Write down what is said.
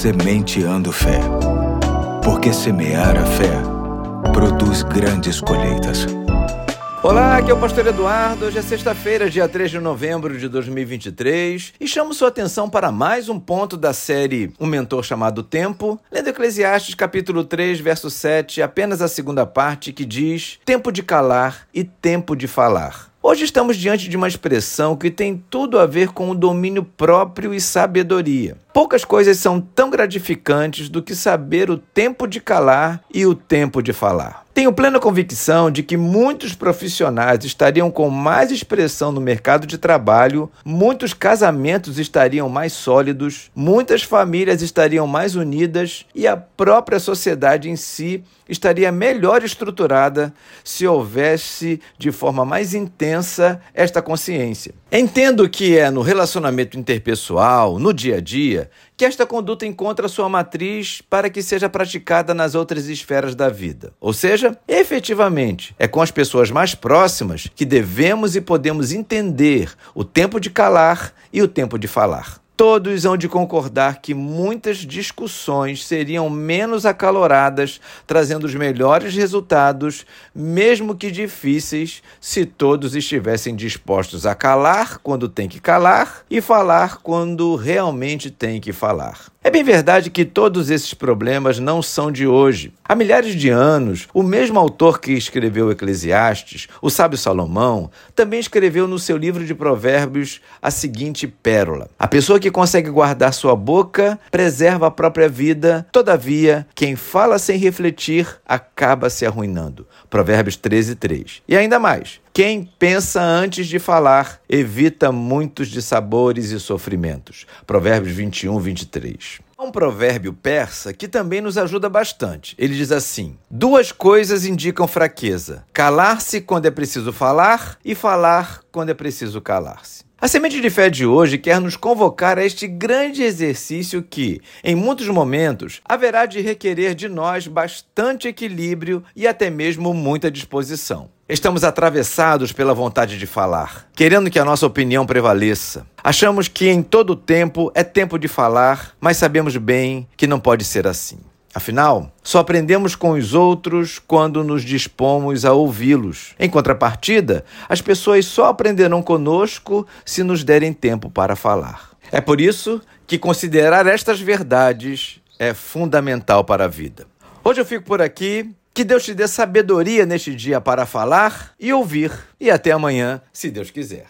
Sementeando Fé. Porque semear a fé produz grandes colheitas. Olá, aqui é o Pastor Eduardo. Hoje é sexta-feira, dia 3 de novembro de 2023, e chamo sua atenção para mais um ponto da série Um Mentor Chamado Tempo, lendo Eclesiastes capítulo 3, verso 7, apenas a segunda parte que diz: Tempo de calar e tempo de falar. Hoje estamos diante de uma expressão que tem tudo a ver com o domínio próprio e sabedoria. Poucas coisas são tão gratificantes do que saber o tempo de calar e o tempo de falar. Tenho plena convicção de que muitos profissionais estariam com mais expressão no mercado de trabalho, muitos casamentos estariam mais sólidos, muitas famílias estariam mais unidas e a própria sociedade em si estaria melhor estruturada se houvesse de forma mais intensa esta consciência. Entendo que é no relacionamento interpessoal, no dia a dia, que esta conduta encontra sua matriz para que seja praticada nas outras esferas da vida. Ou seja, efetivamente, é com as pessoas mais próximas que devemos e podemos entender o tempo de calar e o tempo de falar. Todos hão de concordar que muitas discussões seriam menos acaloradas, trazendo os melhores resultados, mesmo que difíceis, se todos estivessem dispostos a calar quando tem que calar e falar quando realmente tem que falar. É bem verdade que todos esses problemas não são de hoje. Há milhares de anos, o mesmo autor que escreveu Eclesiastes, o sábio Salomão, também escreveu no seu livro de Provérbios a seguinte pérola: A pessoa que consegue guardar sua boca preserva a própria vida, todavia, quem fala sem refletir acaba se arruinando. Provérbios 13, 3. E ainda mais. Quem pensa antes de falar evita muitos dissabores e sofrimentos. Provérbios 21, 23. Há um provérbio persa que também nos ajuda bastante. Ele diz assim: Duas coisas indicam fraqueza: calar-se quando é preciso falar e falar quando é preciso calar-se. A semente de fé de hoje quer nos convocar a este grande exercício que, em muitos momentos, haverá de requerer de nós bastante equilíbrio e até mesmo muita disposição. Estamos atravessados pela vontade de falar, querendo que a nossa opinião prevaleça. Achamos que em todo tempo é tempo de falar, mas sabemos bem que não pode ser assim. Afinal, só aprendemos com os outros quando nos dispomos a ouvi-los. Em contrapartida, as pessoas só aprenderão conosco se nos derem tempo para falar. É por isso que considerar estas verdades é fundamental para a vida. Hoje eu fico por aqui. Que Deus te dê sabedoria neste dia para falar e ouvir. E até amanhã, se Deus quiser.